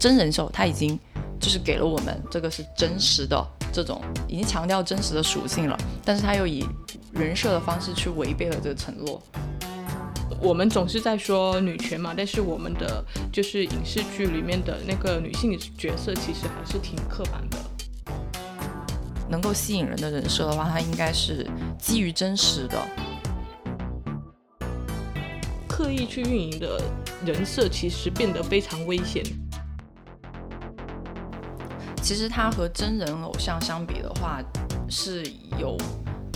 真人秀，它已经就是给了我们这个是真实的这种，已经强调真实的属性了，但是它又以人设的方式去违背了这个承诺。我们总是在说女权嘛，但是我们的就是影视剧里面的那个女性角色，其实还是挺刻板的。能够吸引人的人设的话，它应该是基于真实的。刻意去运营的人设，其实变得非常危险。其实它和真人偶像相比的话，是有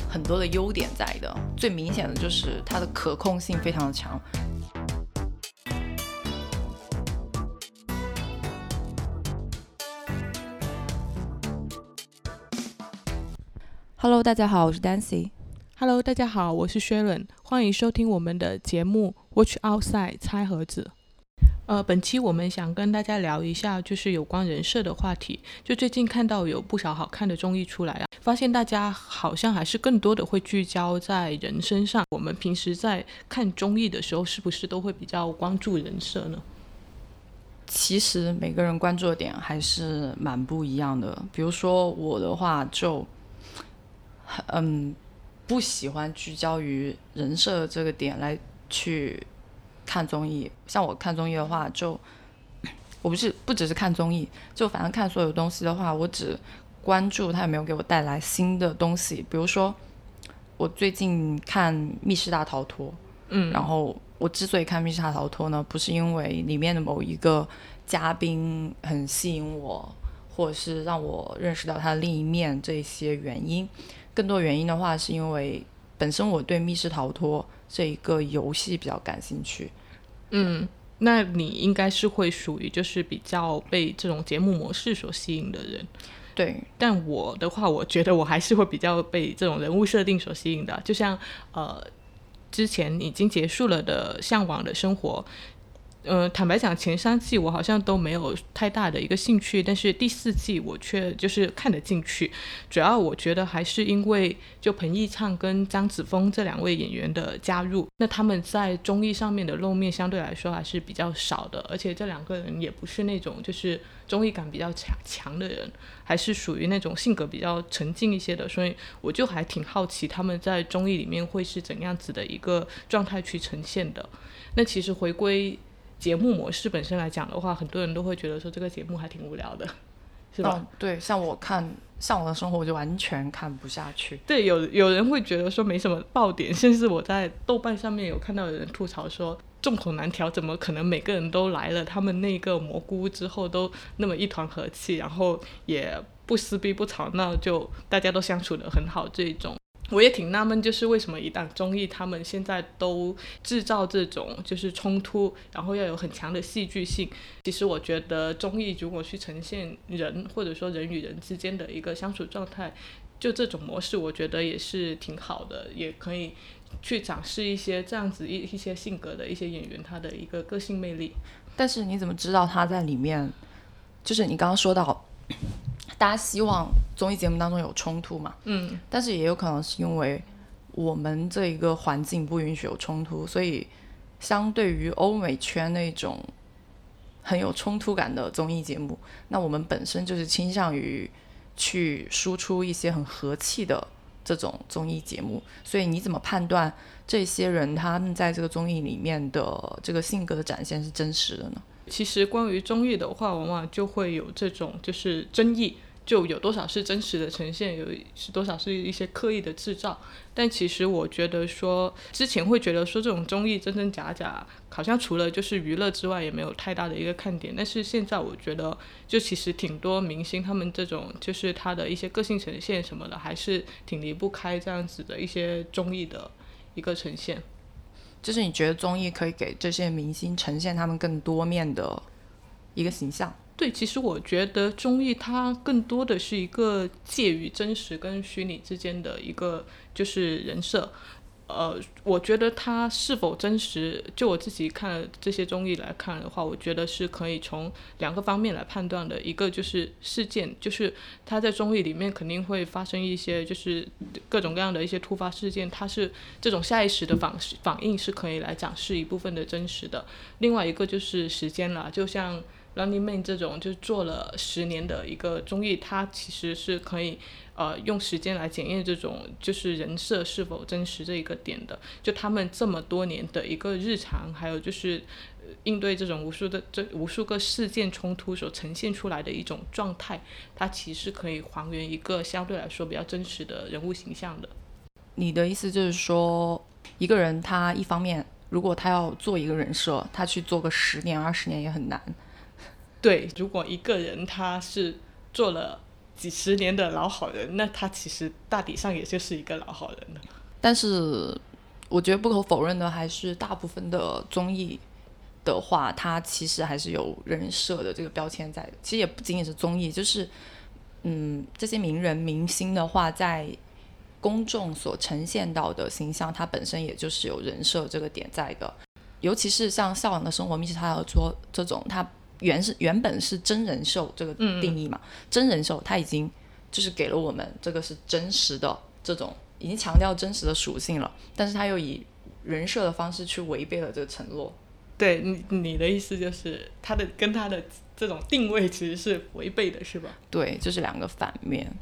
很多的优点在的。最明显的就是它的可控性非常的强。Hello，大家好，我是 Dancy。Hello，大家好，我是 Sharon，欢迎收听我们的节目《Watch Outside》拆盒子。呃，本期我们想跟大家聊一下，就是有关人设的话题。就最近看到有不少好看的综艺出来啊，发现大家好像还是更多的会聚焦在人身上。我们平时在看综艺的时候，是不是都会比较关注人设呢？其实每个人关注的点还是蛮不一样的。比如说我的话，就嗯，不喜欢聚焦于人设这个点来去看综艺。像我看综艺的话，就我不是不只是看综艺，就反正看所有东西的话，我只关注它有没有给我带来新的东西。比如说，我最近看《密室大逃脱》，嗯，然后我之所以看《密室大逃脱》呢，不是因为里面的某一个嘉宾很吸引我，或者是让我认识到他的另一面这些原因。更多原因的话，是因为本身我对密室逃脱这一个游戏比较感兴趣。嗯，那你应该是会属于就是比较被这种节目模式所吸引的人。对，但我的话，我觉得我还是会比较被这种人物设定所吸引的。就像呃，之前已经结束了的《向往的生活》。呃，坦白讲，前三季我好像都没有太大的一个兴趣，但是第四季我却就是看得进去。主要我觉得还是因为就彭昱畅跟张子枫这两位演员的加入，那他们在综艺上面的露面相对来说还是比较少的，而且这两个人也不是那种就是综艺感比较强强的人，还是属于那种性格比较沉静一些的，所以我就还挺好奇他们在综艺里面会是怎样子的一个状态去呈现的。那其实回归。节目模式本身来讲的话，很多人都会觉得说这个节目还挺无聊的，是吧？对，像我看《向往的生活》，我就完全看不下去。对，有有人会觉得说没什么爆点，甚至我在豆瓣上面有看到有人吐槽说众口难调，怎么可能每个人都来了他们那个蘑菇之后都那么一团和气，然后也不撕逼不吵闹，就大家都相处的很好这种。我也挺纳闷，就是为什么一档综艺他们现在都制造这种就是冲突，然后要有很强的戏剧性。其实我觉得综艺如果去呈现人或者说人与人之间的一个相处状态，就这种模式，我觉得也是挺好的，也可以去展示一些这样子一一些性格的一些演员他的一个个性魅力。但是你怎么知道他在里面？就是你刚刚说到。大家希望综艺节目当中有冲突嘛？嗯，但是也有可能是因为我们这一个环境不允许有冲突，所以相对于欧美圈那种很有冲突感的综艺节目，那我们本身就是倾向于去输出一些很和气的这种综艺节目。所以你怎么判断这些人他们在这个综艺里面的这个性格的展现是真实的呢？其实关于综艺的话，往往就会有这种就是争议，就有多少是真实的呈现，有是多少是一些刻意的制造。但其实我觉得说，之前会觉得说这种综艺真真假假，好像除了就是娱乐之外，也没有太大的一个看点。但是现在我觉得，就其实挺多明星他们这种就是他的一些个性呈现什么的，还是挺离不开这样子的一些综艺的一个呈现。就是你觉得综艺可以给这些明星呈现他们更多面的一个形象？对，其实我觉得综艺它更多的是一个介于真实跟虚拟之间的一个就是人设。呃，我觉得它是否真实，就我自己看这些综艺来看的话，我觉得是可以从两个方面来判断的。一个就是事件，就是它在综艺里面肯定会发生一些，就是各种各样的一些突发事件，它是这种下意识的反反应是可以来展示一部分的真实的。另外一个就是时间了，就像 Running Man 这种就做了十年的一个综艺，它其实是可以呃用时间来检验这种就是人设是否真实这一个点的。就他们这么多年的一个日常，还有就是应对这种无数的这无数个事件冲突所呈现出来的一种状态，它其实可以还原一个相对来说比较真实的人物形象的。你的意思就是说，一个人他一方面如果他要做一个人设，他去做个十年二十年也很难。对，如果一个人他是做了几十年的老好人，那他其实大体上也就是一个老好人了。但是，我觉得不可否认的还是大部分的综艺的话，它其实还是有人设的这个标签在的。其实也不仅仅是综艺，就是嗯，这些名人明星的话，在公众所呈现到的形象，它本身也就是有人设这个点在的。尤其是像《向往的生活》密室逃脱这种，它原是原本是真人秀这个定义嘛，真人秀它已经就是给了我们这个是真实的这种，已经强调真实的属性了，但是它又以人设的方式去违背了这个承诺。对你你的意思就是它的跟它的这种定位其实是违背的，是吧？对，就是两个反面。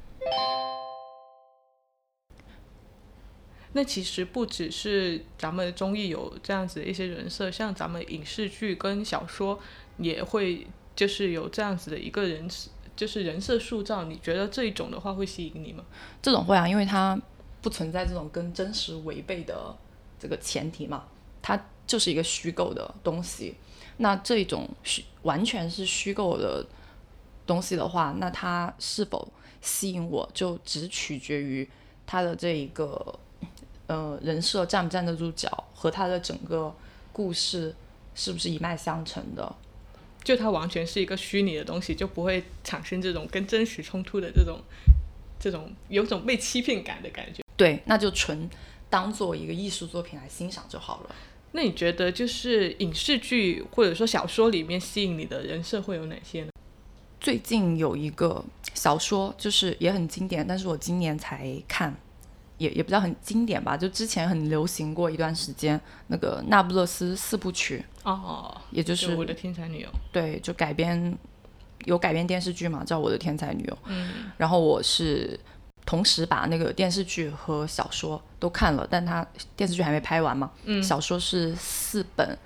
那其实不只是咱们综艺有这样子的一些人设，像咱们影视剧跟小说。也会就是有这样子的一个人，就是人设塑造。你觉得这一种的话会吸引你吗？这种会啊，因为它不存在这种跟真实违背的这个前提嘛，它就是一个虚构的东西。那这种虚完全是虚构的东西的话，那它是否吸引我就只取决于它的这一个呃人设站不站得住脚，和它的整个故事是不是一脉相承的。就它完全是一个虚拟的东西，就不会产生这种跟真实冲突的这种，这种有种被欺骗感的感觉。对，那就纯当做一个艺术作品来欣赏就好了。那你觉得就是影视剧或者说小说里面吸引你的人设会有哪些呢？最近有一个小说，就是也很经典，但是我今年才看。也也不知道很经典吧，就之前很流行过一段时间，那个《那不勒斯四部曲》哦，也就是我的天才女友，对，就改编有改编电视剧嘛，叫《我的天才女友》。嗯，然后我是同时把那个电视剧和小说都看了，但它电视剧还没拍完嘛，嗯，小说是四本，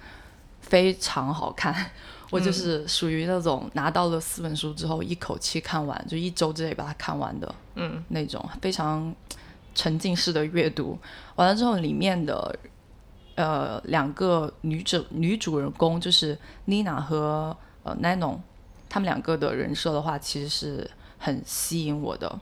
非常好看。我就是属于那种拿到了四本书之后一口气看完，就一周之内把它看完的，嗯，那种非常。沉浸式的阅读完了之后，里面的呃两个女主女主人公就是妮娜和呃 Nano，他们两个的人设的话，其实是很吸引我的。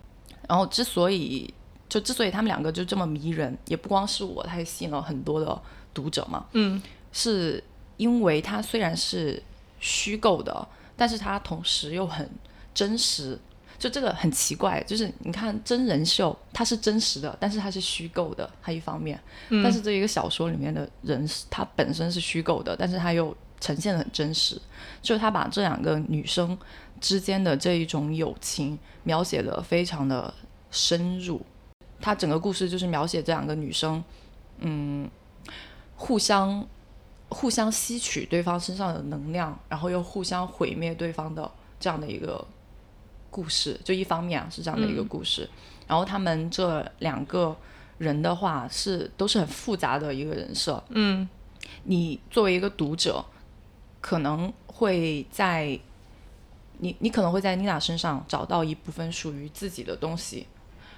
然后之所以就之所以他们两个就这么迷人，也不光是我，他也吸引了很多的读者嘛。嗯，是因为它虽然是虚构的，但是它同时又很真实。就这个很奇怪，就是你看真人秀，它是真实的，但是它是虚构的，它一方面；但是这一个小说里面的人，它本身是虚构的，但是它又呈现的很真实。就是他把这两个女生之间的这一种友情描写的非常的深入。他整个故事就是描写这两个女生，嗯，互相互相吸取对方身上的能量，然后又互相毁灭对方的这样的一个。故事就一方面啊是这样的一个故事，然后他们这两个人的话是都是很复杂的一个人设。嗯，你作为一个读者，可能会在你你可能会在妮娜身上找到一部分属于自己的东西，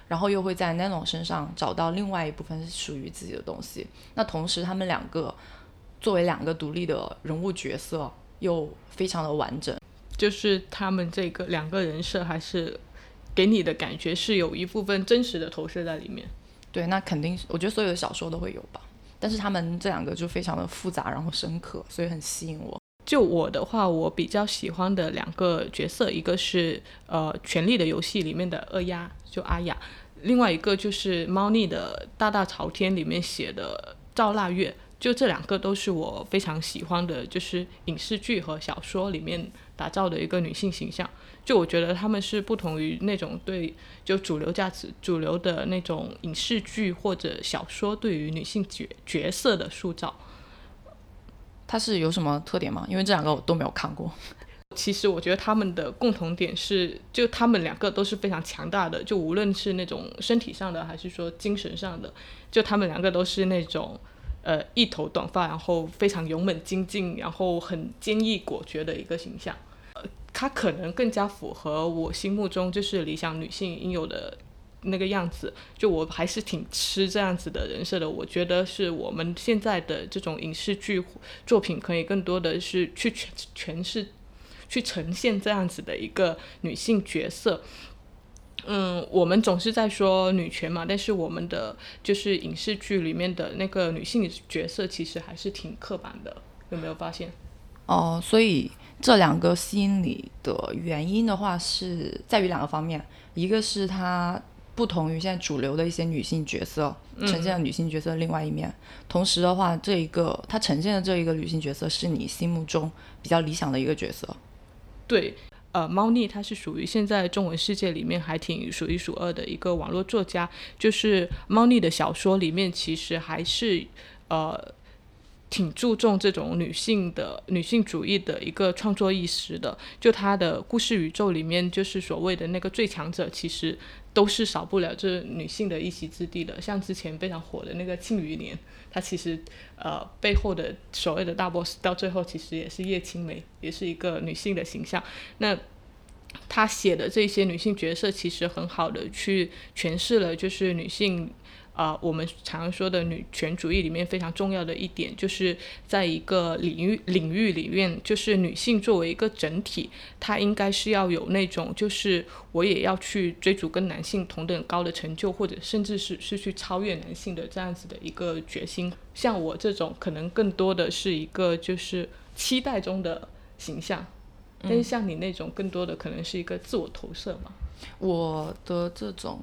然后又会在 Nano 身上找到另外一部分属于自己的东西。那同时，他们两个作为两个独立的人物角色，又非常的完整。就是他们这个两个人设，还是给你的感觉是有一部分真实的投射在里面。对，那肯定是，我觉得所有的小说都会有吧。但是他们这两个就非常的复杂，然后深刻，所以很吸引我。就我的话，我比较喜欢的两个角色，一个是呃《权力的游戏》里面的二丫，就阿雅；另外一个就是猫腻的《大大朝天》里面写的赵腊月。就这两个都是我非常喜欢的，就是影视剧和小说里面打造的一个女性形象。就我觉得他们是不同于那种对就主流价值、主流的那种影视剧或者小说对于女性角角色的塑造。它是有什么特点吗？因为这两个我都没有看过。其实我觉得他们的共同点是，就他们两个都是非常强大的，就无论是那种身体上的，还是说精神上的，就他们两个都是那种，呃，一头短发，然后非常勇猛精进，然后很坚毅果决的一个形象。呃，他可能更加符合我心目中就是理想女性应有的。那个样子，就我还是挺吃这样子的人设的。我觉得是我们现在的这种影视剧作品，可以更多的是去诠释、去呈现这样子的一个女性角色。嗯，我们总是在说女权嘛，但是我们的就是影视剧里面的那个女性角色，其实还是挺刻板的。有没有发现？哦，所以这两个吸引你的原因的话，是在于两个方面，一个是它。不同于现在主流的一些女性角色呈现了女性角色的另外一面，同时的话，这一个它呈现的这一个女性角色是你心目中比较理想的一个角色。对，呃，猫腻它是属于现在中文世界里面还挺数一数二的一个网络作家，就是猫腻的小说里面其实还是呃。挺注重这种女性的女性主义的一个创作意识的，就她的故事宇宙里面，就是所谓的那个最强者，其实都是少不了这女性的一席之地的。像之前非常火的那个《庆余年》，它其实呃背后的所谓的大 boss，到最后其实也是叶青梅，也是一个女性的形象。那她写的这些女性角色，其实很好的去诠释了就是女性。啊，我们常说的女权主义里面非常重要的一点，就是在一个领域领域里面，就是女性作为一个整体，她应该是要有那种，就是我也要去追逐跟男性同等高的成就，或者甚至是是去超越男性的这样子的一个决心。像我这种，可能更多的是一个就是期待中的形象，但是像你那种，更多的可能是一个自我投射嘛。我的这种，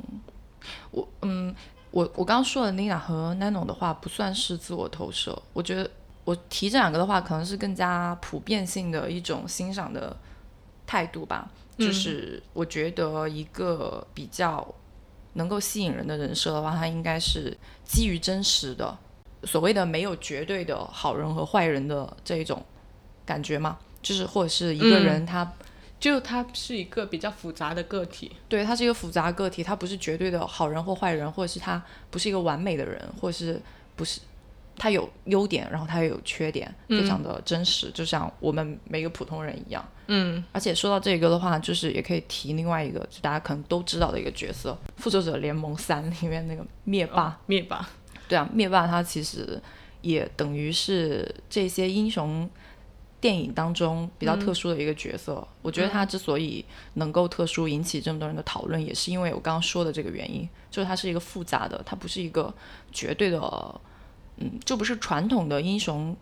我嗯。我我刚刚说的 Nina 和 Nano 的话不算是自我投射，我觉得我提这两个的话，可能是更加普遍性的一种欣赏的态度吧。就是我觉得一个比较能够吸引人的人设的话，它应该是基于真实的，所谓的没有绝对的好人和坏人的这一种感觉嘛。就是或者是一个人他。就他是一个比较复杂的个体，对，他是一个复杂个体，他不是绝对的好人或坏人，或者是他不是一个完美的人，或者是不是他有优点，然后他也有缺点，非常的真实，就像我们每个普通人一样。嗯，而且说到这个的话，就是也可以提另外一个，就大家可能都知道的一个角色，《复仇者联盟三》里面那个灭霸。灭霸，对啊，灭霸他其实也等于是这些英雄。电影当中比较特殊的一个角色，我觉得他之所以能够特殊引起这么多人的讨论，也是因为我刚刚说的这个原因，就是它是一个复杂的，它不是一个绝对的，嗯，就不是传统的英雄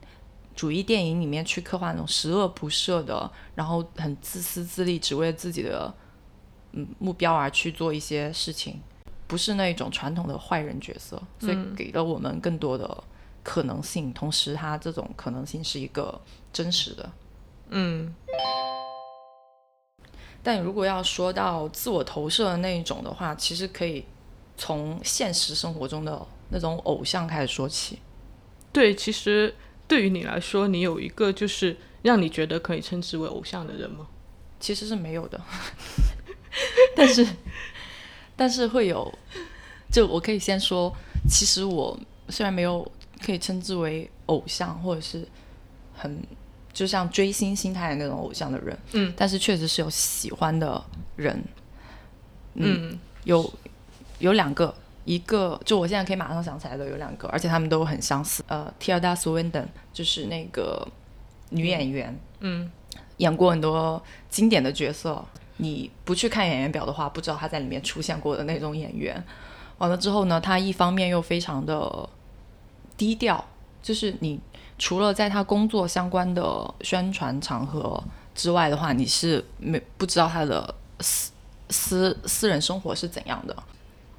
主义电影里面去刻画那种十恶不赦的，然后很自私自利，只为了自己的嗯目标而去做一些事情，不是那种传统的坏人角色，所以给了我们更多的。可能性，同时他这种可能性是一个真实的，嗯。但如果要说到自我投射的那一种的话，其实可以从现实生活中的那种偶像开始说起。对，其实对于你来说，你有一个就是让你觉得可以称之为偶像的人吗？其实是没有的，但是但是会有。就我可以先说，其实我虽然没有。可以称之为偶像，或者是很就像追星心态的那种偶像的人，嗯，但是确实是有喜欢的人，嗯，有有两个，一个就我现在可以马上想起来的有两个，而且他们都很相似，呃，Tilda Swinton 就是那个女演员，嗯，演过很多经典的角色，你不去看演员表的话，不知道她在里面出现过的那种演员。完了之后呢，她一方面又非常的。低调，就是你除了在他工作相关的宣传场合之外的话，你是没不知道他的私私私人生活是怎样的。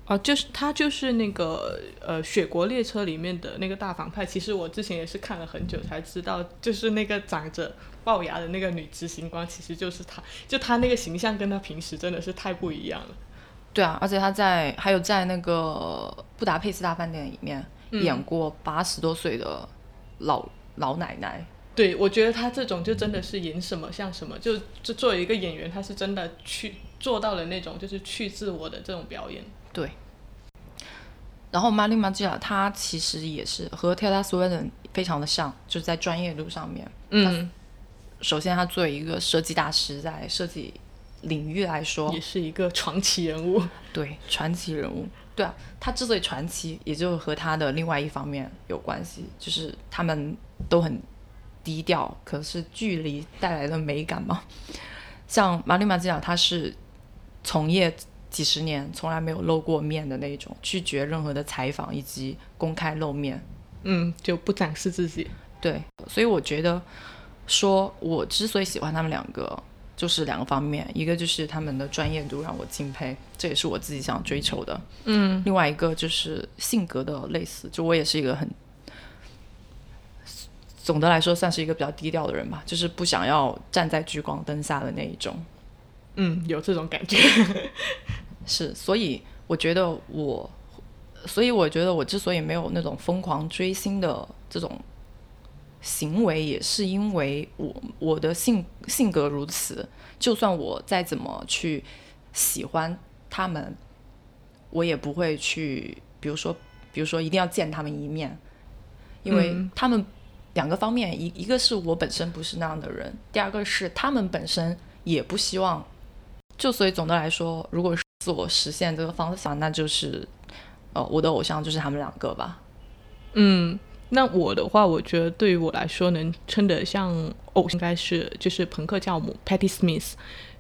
哦，就是他就是那个呃《雪国列车》里面的那个大反派。其实我之前也是看了很久才知道，就是那个长着龅牙的那个女执行官，其实就是他。就他那个形象跟他平时真的是太不一样了。对啊，而且他在还有在那个《布达佩斯大饭店》里面。演过八十多岁的老老奶奶，对，我觉得他这种就真的是演什么像什么，就就作为一个演员，他是真的去做到了那种就是去自我的这种表演。对。然后 m a r i m a g i a 他其实也是和 Taylor Swift 非常的像，就是在专业度上面。嗯，首先他作为一个设计大师，在设计领域来说，也是一个传奇人物。对，传奇人物。对啊，他之所以传奇，也就和他的另外一方面有关系，就是他们都很低调，可是距离带来的美感嘛。像马里马基亚，他是从业几十年，从来没有露过面的那种，拒绝任何的采访以及公开露面，嗯，就不展示自己。对，所以我觉得，说我之所以喜欢他们两个。就是两个方面，一个就是他们的专业度让我敬佩，这也是我自己想追求的。嗯，另外一个就是性格的类似，就我也是一个很，总的来说算是一个比较低调的人吧，就是不想要站在聚光灯下的那一种。嗯，有这种感觉。是，所以我觉得我，所以我觉得我之所以没有那种疯狂追星的这种。行为也是因为我我的性性格如此，就算我再怎么去喜欢他们，我也不会去，比如说，比如说一定要见他们一面，因为他们两个方面，一一个是我本身不是那样的人，第二个是他们本身也不希望，就所以总的来说，如果是自我实现这个方向，那就是呃我的偶像就是他们两个吧，嗯。那我的话，我觉得对于我来说，能称得像偶像，应该是就是朋克教母 Patty Smith，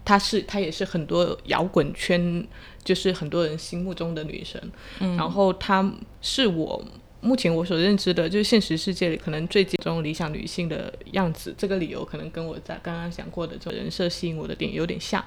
她是她也是很多摇滚圈就是很多人心目中的女神，然后她是我。目前我所认知的，就是现实世界里可能最集中理想女性的样子，这个理由可能跟我在刚刚讲过的这种人设吸引我的点有点像。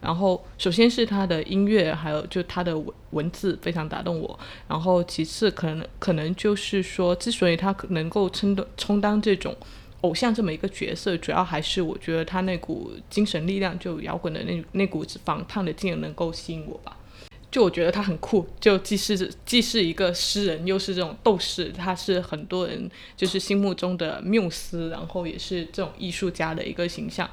然后，首先是她的音乐，还有就她的文文字非常打动我。然后，其次可能可能就是说，之所以她能够称的充当这种偶像这么一个角色，主要还是我觉得她那股精神力量，就摇滚的那那股子反抗的劲能够吸引我吧。就我觉得他很酷，就既是既是一个诗人，又是这种斗士，他是很多人就是心目中的缪斯，然后也是这种艺术家的一个形象。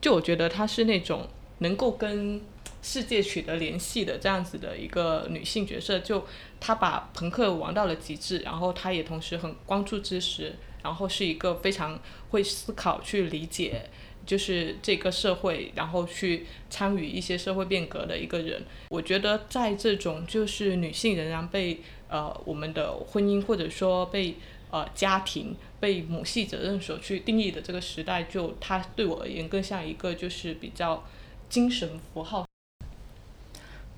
就我觉得她是那种能够跟世界取得联系的这样子的一个女性角色。就她把朋克玩到了极致，然后她也同时很关注知识，然后是一个非常会思考去理解。就是这个社会，然后去参与一些社会变革的一个人。我觉得在这种就是女性仍然被呃我们的婚姻或者说被呃家庭被母系责任所去定义的这个时代，就它对我而言更像一个就是比较精神符号。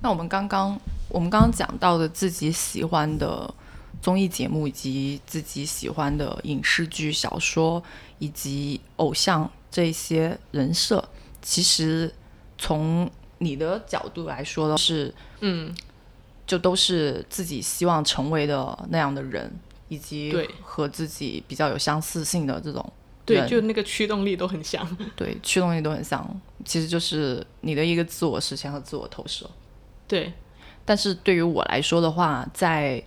那我们刚刚我们刚刚讲到的自己喜欢的综艺节目，以及自己喜欢的影视剧、小说，以及偶像。这些人设，其实从你的角度来说的是，嗯，就都是自己希望成为的那样的人，以及和自己比较有相似性的这种，对，就那个驱动力都很像，对，驱动力都很像，其实就是你的一个自我实现和自我投射，对。但是对于我来说的话，在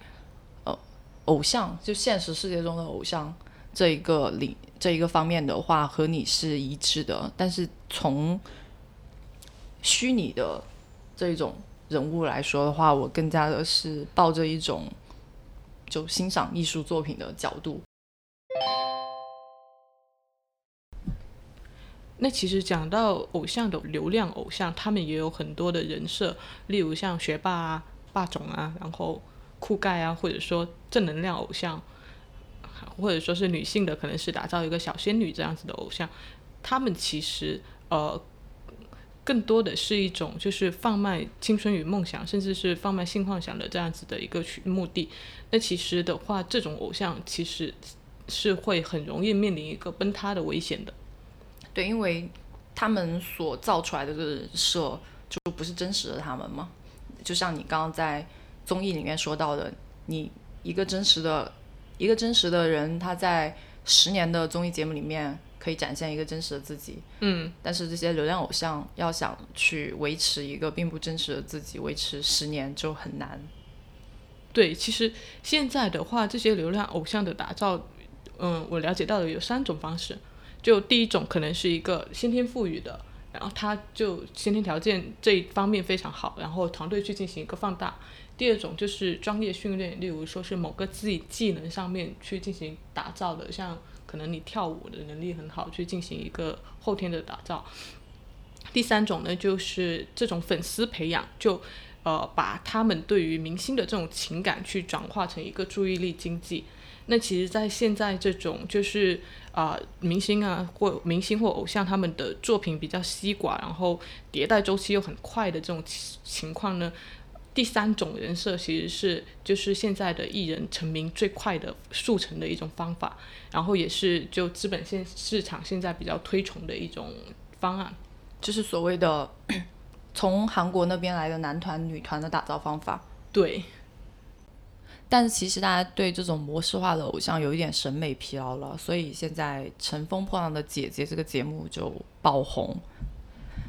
呃，偶像就现实世界中的偶像这一个领。这一个方面的话和你是一致的，但是从虚拟的这种人物来说的话，我更加的是抱着一种就欣赏艺术作品的角度。那其实讲到偶像的流量偶像，他们也有很多的人设，例如像学霸啊、霸总啊，然后酷盖啊，或者说正能量偶像。或者说是女性的，可能是打造一个小仙女这样子的偶像，他们其实呃，更多的是一种就是贩卖青春与梦想，甚至是贩卖性幻想的这样子的一个去目的。那其实的话，这种偶像其实是会很容易面临一个崩塌的危险的。对，因为他们所造出来的这个人设就不是真实的他们嘛。就像你刚刚在综艺里面说到的，你一个真实的。一个真实的人，他在十年的综艺节目里面可以展现一个真实的自己，嗯，但是这些流量偶像要想去维持一个并不真实的自己，维持十年就很难。对，其实现在的话，这些流量偶像的打造，嗯，我了解到的有三种方式。就第一种可能是一个先天赋予的，然后他就先天条件这一方面非常好，然后团队去进行一个放大。第二种就是专业训练，例如说是某个自己技能上面去进行打造的，像可能你跳舞的能力很好，去进行一个后天的打造。第三种呢，就是这种粉丝培养，就呃把他们对于明星的这种情感去转化成一个注意力经济。那其实，在现在这种就是啊明星啊或明星或偶像他们的作品比较稀寡，然后迭代周期又很快的这种情况呢。第三种人设其实是就是现在的艺人成名最快的速成的一种方法，然后也是就资本现市场现在比较推崇的一种方案，就是所谓的从韩国那边来的男团女团的打造方法。对，但是其实大家对这种模式化的偶像有一点审美疲劳了，所以现在《乘风破浪的姐姐》这个节目就爆红。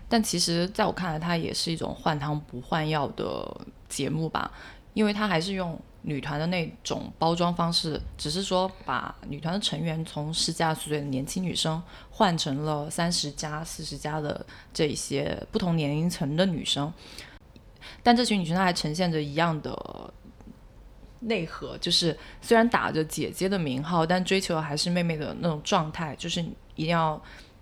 但其实在我看来，它也是一种换汤不换药的。节目吧，因为它还是用女团的那种包装方式，只是说把女团的成员从十几二十岁的年轻女生换成了三十加、四十加的这些不同年龄层的女生，但这群女生她还呈现着一样的内核，就是虽然打着姐姐的名号，但追求的还是妹妹的那种状态，就是一定要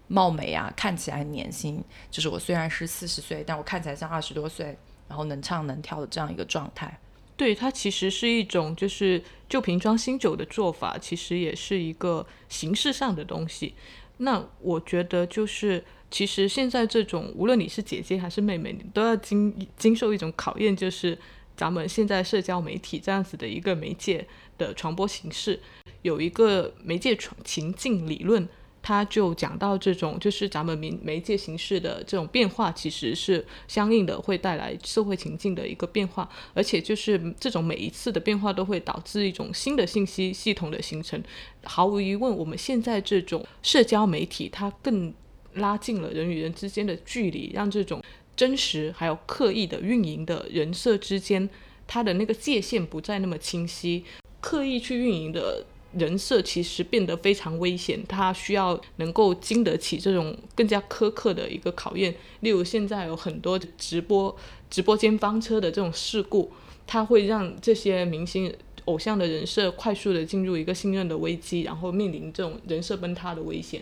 貌美啊，看起来年轻，就是我虽然是四十岁，但我看起来像二十多岁。然后能唱能跳的这样一个状态，对它其实是一种就是旧瓶装新酒的做法，其实也是一个形式上的东西。那我觉得就是其实现在这种无论你是姐姐还是妹妹，你都要经经受一种考验，就是咱们现在社交媒体这样子的一个媒介的传播形式，有一个媒介传情境理论。他就讲到这种，就是咱们媒媒介形式的这种变化，其实是相应的会带来社会情境的一个变化，而且就是这种每一次的变化都会导致一种新的信息系统的形成。毫无疑问，我们现在这种社交媒体，它更拉近了人与人之间的距离，让这种真实还有刻意的运营的人设之间，它的那个界限不再那么清晰，刻意去运营的。人设其实变得非常危险，它需要能够经得起这种更加苛刻的一个考验。例如，现在有很多直播直播间翻车的这种事故，它会让这些明星偶像的人设快速的进入一个信任的危机，然后面临这种人设崩塌的危险。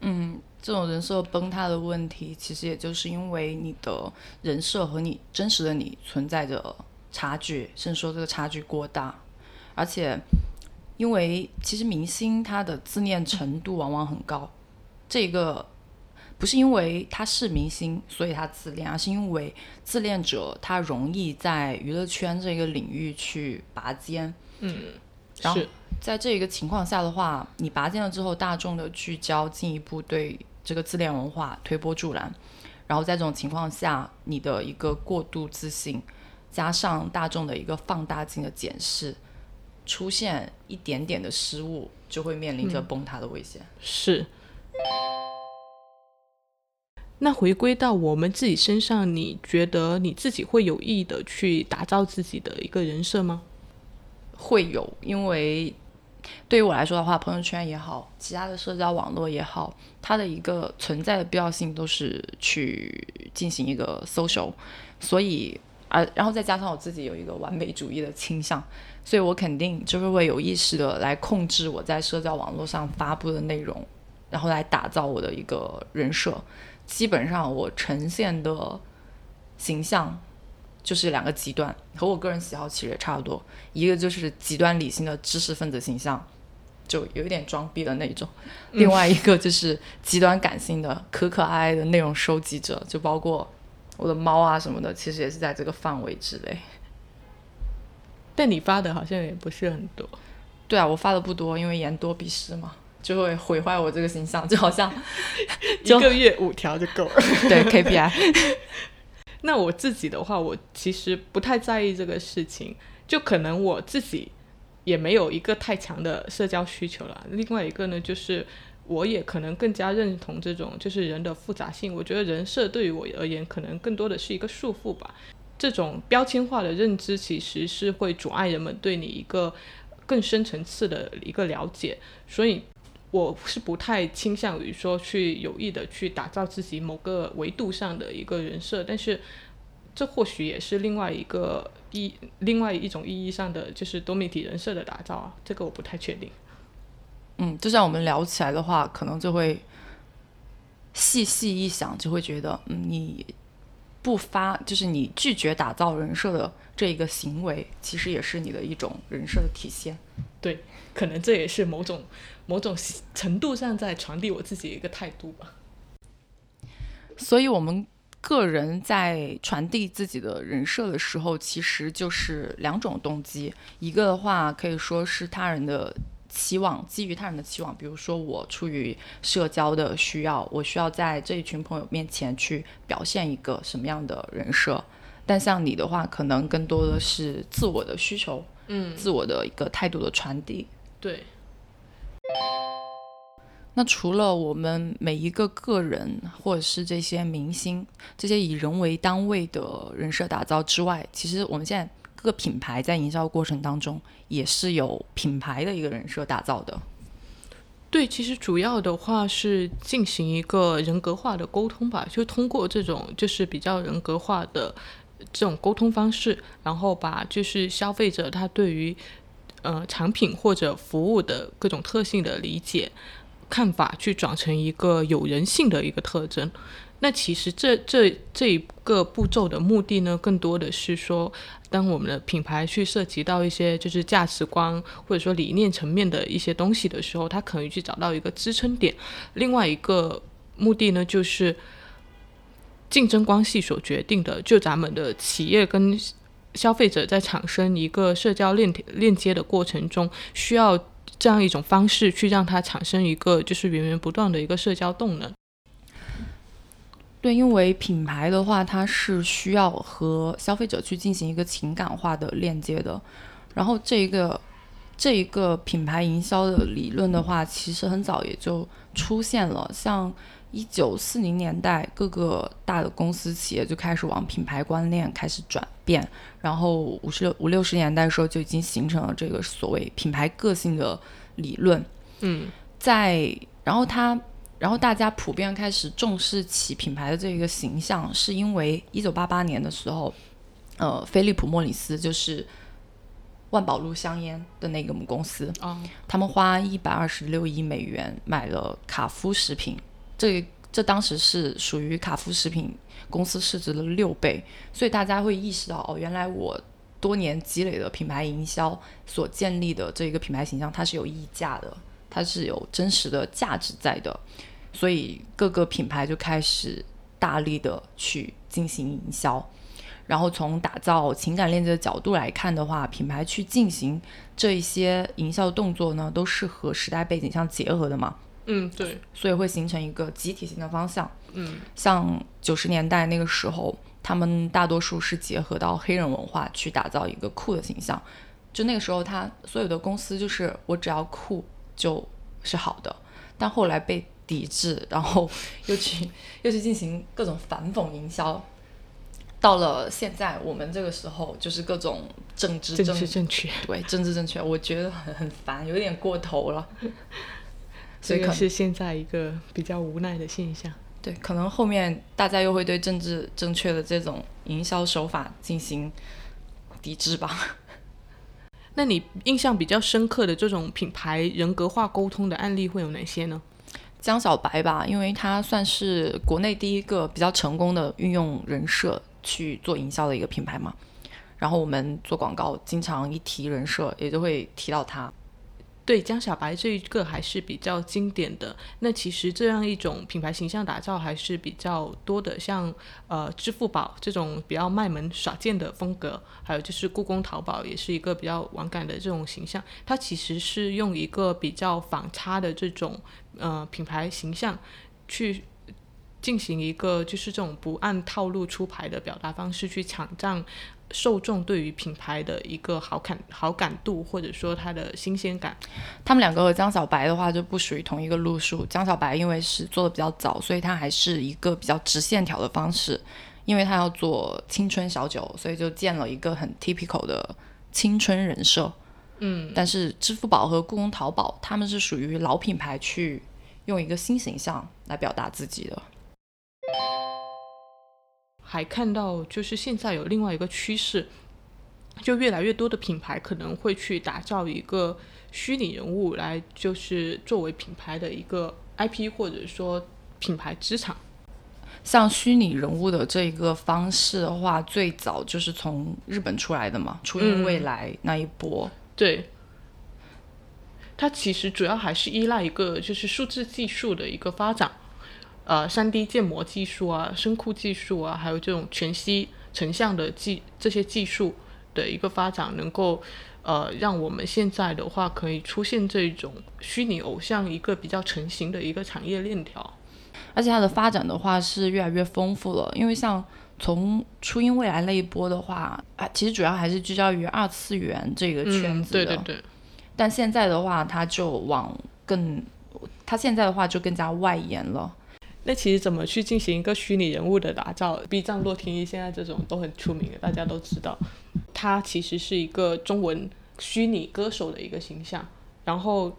嗯，这种人设崩塌的问题，其实也就是因为你的人设和你真实的你存在着差距，甚至说这个差距过大，而且。因为其实明星他的自恋程度往往很高，这个不是因为他是明星所以他自恋，而是因为自恋者他容易在娱乐圈这个领域去拔尖。嗯，然后在这个情况下的话，你拔尖了之后，大众的聚焦进一步对这个自恋文化推波助澜，然后在这种情况下，你的一个过度自信，加上大众的一个放大镜的检视。出现一点点的失误，就会面临着崩塌的危险。是。那回归到我们自己身上，你觉得你自己会有意的去打造自己的一个人设吗？会有，因为对于我来说的话，朋友圈也好，其他的社交网络也好，它的一个存在的必要性都是去进行一个 social，所以啊，然后再加上我自己有一个完美主义的倾向。所以我肯定就是会有意识的来控制我在社交网络上发布的内容，然后来打造我的一个人设。基本上我呈现的形象就是两个极端，和我个人喜好其实也差不多。一个就是极端理性的知识分子形象，就有一点装逼的那种；另外一个就是极端感性的可可爱爱的内容收集者，就包括我的猫啊什么的，其实也是在这个范围之内。但你发的好像也不是很多，对啊，我发的不多，因为言多必失嘛，就会毁坏我这个形象，就好像 一个月五条就够了。对 KPI。那我自己的话，我其实不太在意这个事情，就可能我自己也没有一个太强的社交需求了。另外一个呢，就是我也可能更加认同这种就是人的复杂性。我觉得人设对于我而言，可能更多的是一个束缚吧。这种标签化的认知其实是会阻碍人们对你一个更深层次的一个了解，所以我是不太倾向于说去有意的去打造自己某个维度上的一个人设，但是这或许也是另外一个意另外一种意义上的就是多媒体人设的打造啊，这个我不太确定。嗯，就像我们聊起来的话，可能就会细细一想，就会觉得，嗯，你不发，就是你拒绝打造人设的这一个行为，其实也是你的一种人设的体现。对，可能这也是某种某种程度上在传递我自己一个态度吧。所以，我们个人在传递自己的人设的时候，其实就是两种动机，一个的话可以说是他人的。期望基于他人的期望，比如说我出于社交的需要，我需要在这一群朋友面前去表现一个什么样的人设。但像你的话，可能更多的是自我的需求，嗯，自我的一个态度的传递。对。那除了我们每一个个人，或者是这些明星，这些以人为单位的人设打造之外，其实我们现在。个品牌在营销过程当中也是有品牌的一个人设打造的。对，其实主要的话是进行一个人格化的沟通吧，就通过这种就是比较人格化的这种沟通方式，然后把就是消费者他对于呃产品或者服务的各种特性的理解看法，去转成一个有人性的一个特征。那其实这这这一个步骤的目的呢，更多的是说，当我们的品牌去涉及到一些就是价值观或者说理念层面的一些东西的时候，它可以去找到一个支撑点。另外一个目的呢，就是竞争关系所决定的，就咱们的企业跟消费者在产生一个社交链链接的过程中，需要这样一种方式去让它产生一个就是源源不断的一个社交动能。对，因为品牌的话，它是需要和消费者去进行一个情感化的链接的。然后这一个这一个品牌营销的理论的话，其实很早也就出现了。像一九四零年代，各个大的公司企业就开始往品牌观念开始转变。然后五十六五六十年代的时候，就已经形成了这个所谓品牌个性的理论。嗯，在然后它。然后大家普遍开始重视起品牌的这个形象，是因为一九八八年的时候，呃，菲利普莫里斯就是万宝路香烟的那个母公司，他们花一百二十六亿美元买了卡夫食品，这这当时是属于卡夫食品公司市值的六倍，所以大家会意识到，哦，原来我多年积累的品牌营销所建立的这个品牌形象，它是有溢价的，它是有真实的价值在的。所以各个品牌就开始大力的去进行营销，然后从打造情感链接的角度来看的话，品牌去进行这一些营销动作呢，都是和时代背景相结合的嘛。嗯，对。所以会形成一个集体性的方向。嗯，像九十年代那个时候，他们大多数是结合到黑人文化去打造一个酷的形象。就那个时候，他所有的公司就是我只要酷就是好的，但后来被。抵制，然后又去 又去进行各种反讽营销。到了现在，我们这个时候就是各种政治政治正确，对政治正确，我觉得很很烦，有点过头了。这个是现在一个比较无奈的现象。对，可能后面大家又会对政治正确的这种营销手法进行抵制吧。那你印象比较深刻的这种品牌人格化沟通的案例会有哪些呢？江小白吧，因为他算是国内第一个比较成功的运用人设去做营销的一个品牌嘛。然后我们做广告，经常一提人设，也就会提到他。对江小白这一个还是比较经典的。那其实这样一种品牌形象打造还是比较多的，像呃支付宝这种比较卖萌耍贱的风格，还有就是故宫淘宝也是一个比较网感的这种形象。它其实是用一个比较反差的这种呃品牌形象去进行一个就是这种不按套路出牌的表达方式去抢占。受众对于品牌的一个好感好感度，或者说它的新鲜感，他们两个和江小白的话就不属于同一个路数。江小白因为是做的比较早，所以他还是一个比较直线条的方式，因为他要做青春小酒，所以就建了一个很 typical 的青春人设。嗯，但是支付宝和故宫淘宝他们是属于老品牌，去用一个新形象来表达自己的。还看到就是现在有另外一个趋势，就越来越多的品牌可能会去打造一个虚拟人物来，就是作为品牌的一个 IP 或者说品牌资产。像虚拟人物的这一个方式的话，最早就是从日本出来的嘛，初音未来那一波。对，它其实主要还是依赖一个就是数字技术的一个发展。呃，三 D 建模技术啊，声库技术啊，还有这种全息成像的技这些技术的一个发展，能够呃让我们现在的话可以出现这种虚拟偶像一个比较成型的一个产业链条。而且它的发展的话是越来越丰富了，因为像从初音未来那一波的话啊，其实主要还是聚焦于二次元这个圈子的。对对对。但现在的话，它就往更，它现在的话就更加外延了。那其实怎么去进行一个虚拟人物的打造？B 站洛天依现在这种都很出名的，大家都知道，他其实是一个中文虚拟歌手的一个形象。然后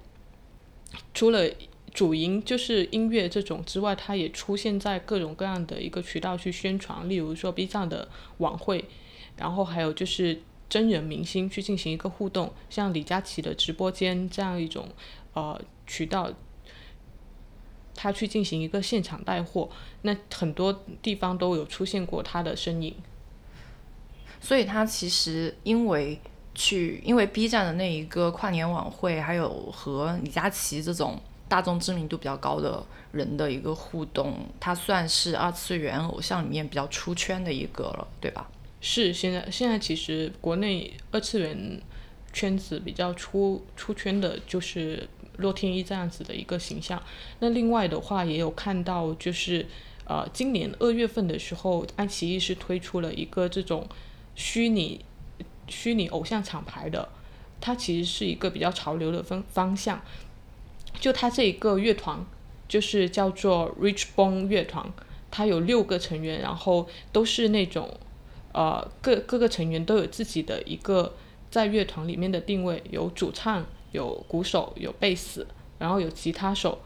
除了主营就是音乐这种之外，他也出现在各种各样的一个渠道去宣传，例如说 B 站的晚会，然后还有就是真人明星去进行一个互动，像李佳琦的直播间这样一种呃渠道。他去进行一个现场带货，那很多地方都有出现过他的身影。所以他其实因为去，因为 B 站的那一个跨年晚会，还有和李佳琦这种大众知名度比较高的人的一个互动，他算是二次元偶像里面比较出圈的一个了，对吧？是，现在现在其实国内二次元圈子比较出出圈的，就是。洛天依这样子的一个形象，那另外的话也有看到，就是呃，今年二月份的时候，爱奇艺是推出了一个这种虚拟虚拟偶像厂牌的，它其实是一个比较潮流的方方向。就他这一个乐团，就是叫做 Rich Bone 乐团，它有六个成员，然后都是那种呃各各个成员都有自己的一个在乐团里面的定位，有主唱。有鼓手，有贝斯，然后有吉他手，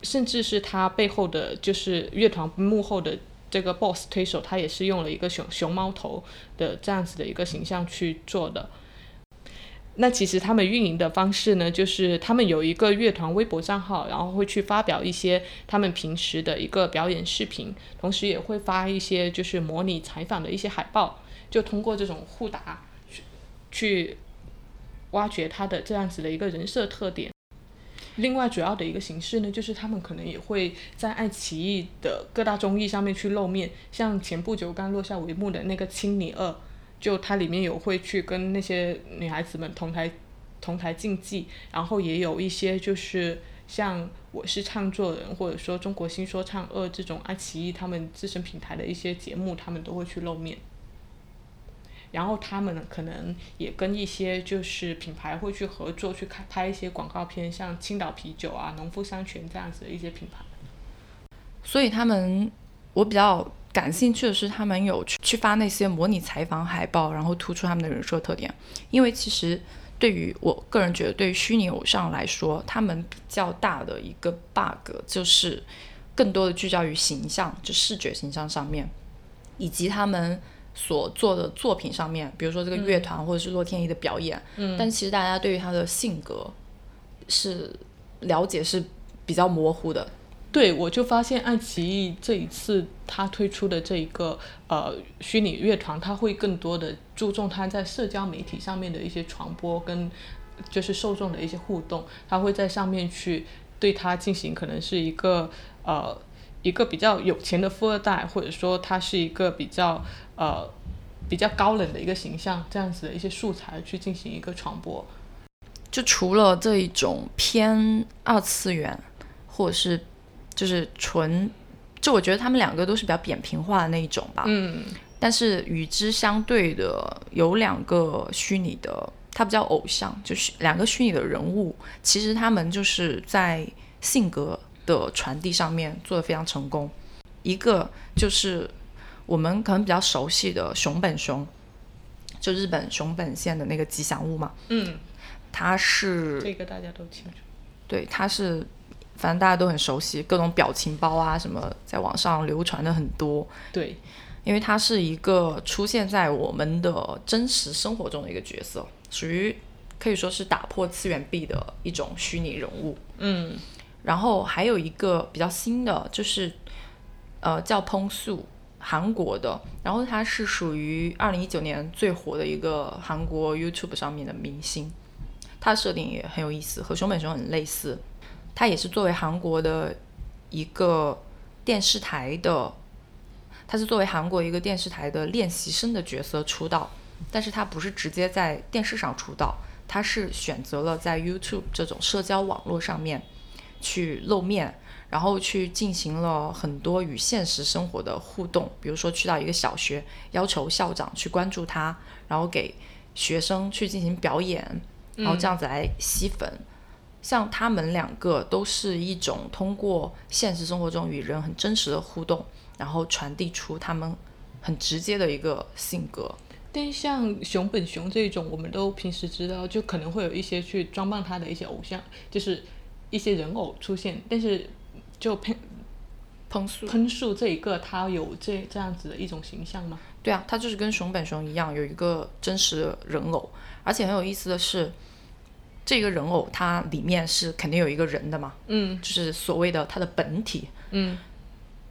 甚至是他背后的就是乐团幕后的这个 boss 推手，他也是用了一个熊熊猫头的这样子的一个形象去做的。那其实他们运营的方式呢，就是他们有一个乐团微博账号，然后会去发表一些他们平时的一个表演视频，同时也会发一些就是模拟采访的一些海报，就通过这种互打去去。挖掘他的这样子的一个人设特点，另外主要的一个形式呢，就是他们可能也会在爱奇艺的各大综艺上面去露面，像前不久刚落下帷幕的那个《青你二》，就它里面有会去跟那些女孩子们同台同台竞技，然后也有一些就是像我是唱作人或者说中国新说唱二这种爱奇艺他们自身平台的一些节目，他们都会去露面。然后他们，可能也跟一些就是品牌会去合作，去开拍一些广告片，像青岛啤酒啊、农夫山泉这样子的一些品牌。所以他们，我比较感兴趣的是，他们有去去发那些模拟采访海报，然后突出他们的人设特点。因为其实对于我个人觉得，对于虚拟偶像来说，他们比较大的一个 bug 就是更多的聚焦于形象，就视觉形象上面，以及他们。所做的作品上面，比如说这个乐团或者是洛天依的表演，嗯，但其实大家对于他的性格是了解是比较模糊的。对，我就发现爱奇艺这一次它推出的这一个呃虚拟乐团，它会更多的注重它在社交媒体上面的一些传播跟就是受众的一些互动，它会在上面去对它进行可能是一个呃。一个比较有钱的富二代，或者说它是一个比较呃比较高冷的一个形象，这样子的一些素材去进行一个传播。就除了这一种偏二次元，或者是就是纯，就我觉得他们两个都是比较扁平化的那一种吧。嗯。但是与之相对的有两个虚拟的，它不叫偶像，就是两个虚拟的人物，其实他们就是在性格。的传递上面做得非常成功，一个就是我们可能比较熟悉的熊本熊，就日本熊本县的那个吉祥物嘛，嗯，它是这个大家都清楚。对，它是反正大家都很熟悉，各种表情包啊什么，在网上流传的很多。对，因为它是一个出现在我们的真实生活中的一个角色，属于可以说是打破次元壁的一种虚拟人物。嗯然后还有一个比较新的，就是呃叫烹素，韩国的，然后他是属于二零一九年最火的一个韩国 YouTube 上面的明星，他的设定也很有意思，和熊本熊很类似，他也是作为韩国的一个电视台的，他是作为韩国一个电视台的练习生的角色出道，但是他不是直接在电视上出道，他是选择了在 YouTube 这种社交网络上面去露面，然后去进行了很多与现实生活的互动，比如说去到一个小学，要求校长去关注他，然后给学生去进行表演，然后这样子来吸粉。像他们两个都是一种通过现实生活中与人很真实的互动，然后传递出他们很直接的一个性格。但像熊本熊这种，我们都平时知道，就可能会有一些去装扮他的一些偶像，就是一些人偶出现。但是就喷喷树喷树这一个，他有这这样子的一种形象吗？对啊，他就是跟熊本熊一样，有一个真实的人偶，而且很有意思的是，这个人偶它里面是肯定有一个人的嘛，嗯就是所谓的它的本体。嗯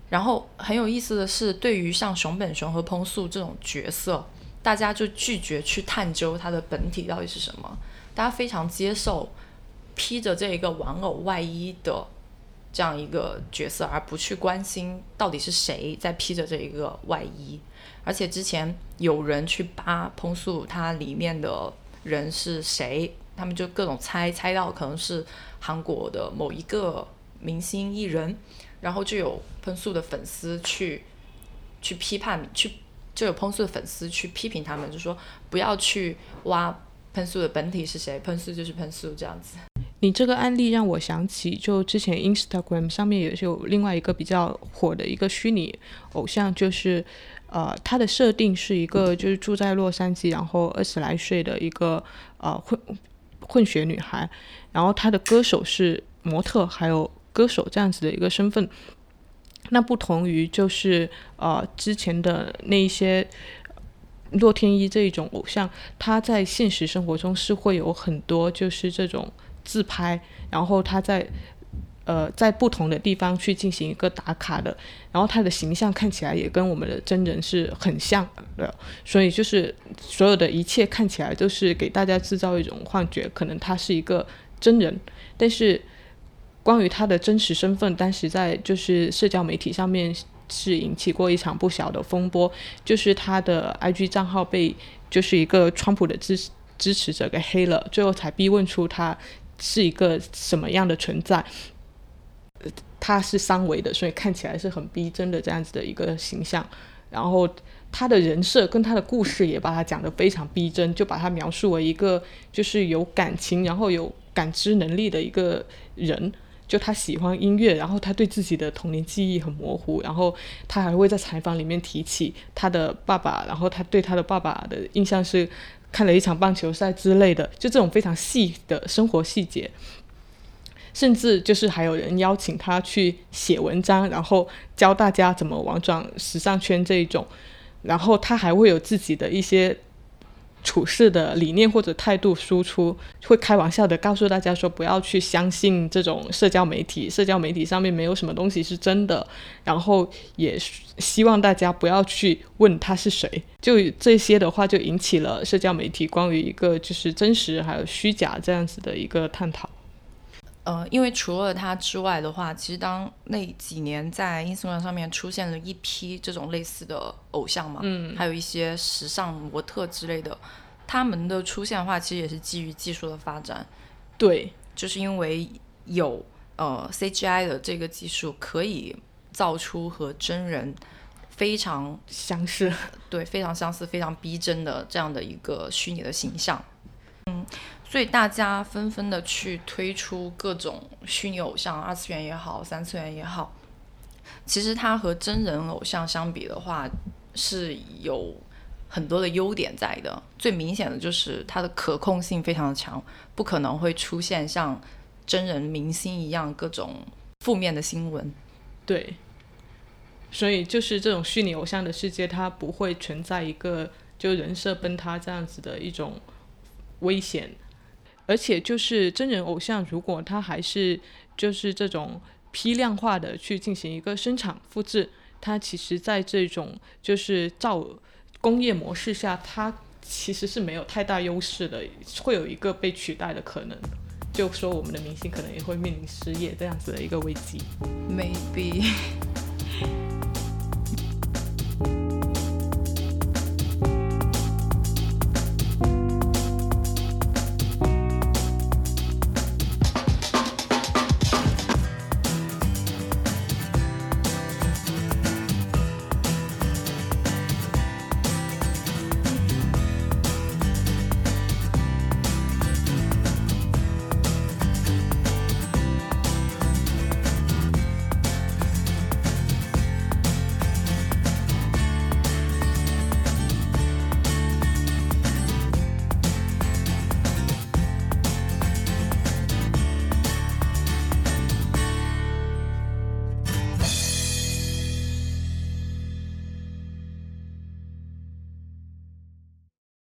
然后很有意思的是，对于像熊本熊和烹素这种角色，大家就拒绝去探究它的本体到底是什么，大家非常接受披着这一个玩偶外衣的这样一个角色，而不去关心到底是谁在披着这一个外衣。而且之前有人去扒烹素它里面的人是谁，他们就各种猜，猜到可能是韩国的某一个明星艺人，然后就有喷素的粉丝去去批判，去就有喷素的粉丝去批评他们，就说不要去挖喷素的本体是谁，喷素就是喷素这样子。你这个案例让我想起，就之前 Instagram 上面也是有另外一个比较火的一个虚拟偶像，就是呃，他的设定是一个就是住在洛杉矶，然后二十来岁的一个呃混混血女孩，然后她的歌手是模特，还有歌手这样子的一个身份。那不同于就是呃之前的那一些洛天依这一种偶像，她在现实生活中是会有很多就是这种自拍，然后她在呃在不同的地方去进行一个打卡的，然后他的形象看起来也跟我们的真人是很像的，所以就是所有的一切看起来都是给大家制造一种幻觉，可能他是一个真人，但是关于他的真实身份，当时在就是社交媒体上面是引起过一场不小的风波，就是他的 IG 账号被就是一个川普的支支持者给黑了，最后才逼问出他是一个什么样的存在。他是三维的，所以看起来是很逼真的这样子的一个形象。然后他的人设跟他的故事也把他讲得非常逼真，就把他描述为一个就是有感情，然后有感知能力的一个人。就他喜欢音乐，然后他对自己的童年记忆很模糊，然后他还会在采访里面提起他的爸爸，然后他对他的爸爸的印象是看了一场棒球赛之类的，就这种非常细的生活细节。甚至就是还有人邀请他去写文章，然后教大家怎么玩转时尚圈这一种，然后他还会有自己的一些处事的理念或者态度输出，会开玩笑的告诉大家说不要去相信这种社交媒体，社交媒体上面没有什么东西是真的，然后也希望大家不要去问他是谁，就这些的话就引起了社交媒体关于一个就是真实还有虚假这样子的一个探讨。呃，因为除了他之外的话，其实当那几年在 Instagram 上面出现了一批这种类似的偶像嘛，嗯，还有一些时尚模特之类的，他们的出现的话，其实也是基于技术的发展，对，就是因为有呃 CGI 的这个技术，可以造出和真人非常相似，对非常相似、非常逼真的这样的一个虚拟的形象。嗯，所以大家纷纷的去推出各种虚拟偶像，二次元也好，三次元也好。其实它和真人偶像相比的话，是有很多的优点在的。最明显的就是它的可控性非常的强，不可能会出现像真人明星一样各种负面的新闻。对，所以就是这种虚拟偶像的世界，它不会存在一个就人设崩塌这样子的一种危险。而且就是真人偶像，如果他还是就是这种批量化的去进行一个生产复制，它其实在这种就是造工业模式下，它其实是没有太大优势的，会有一个被取代的可能。就说我们的明星可能也会面临失业这样子的一个危机。Maybe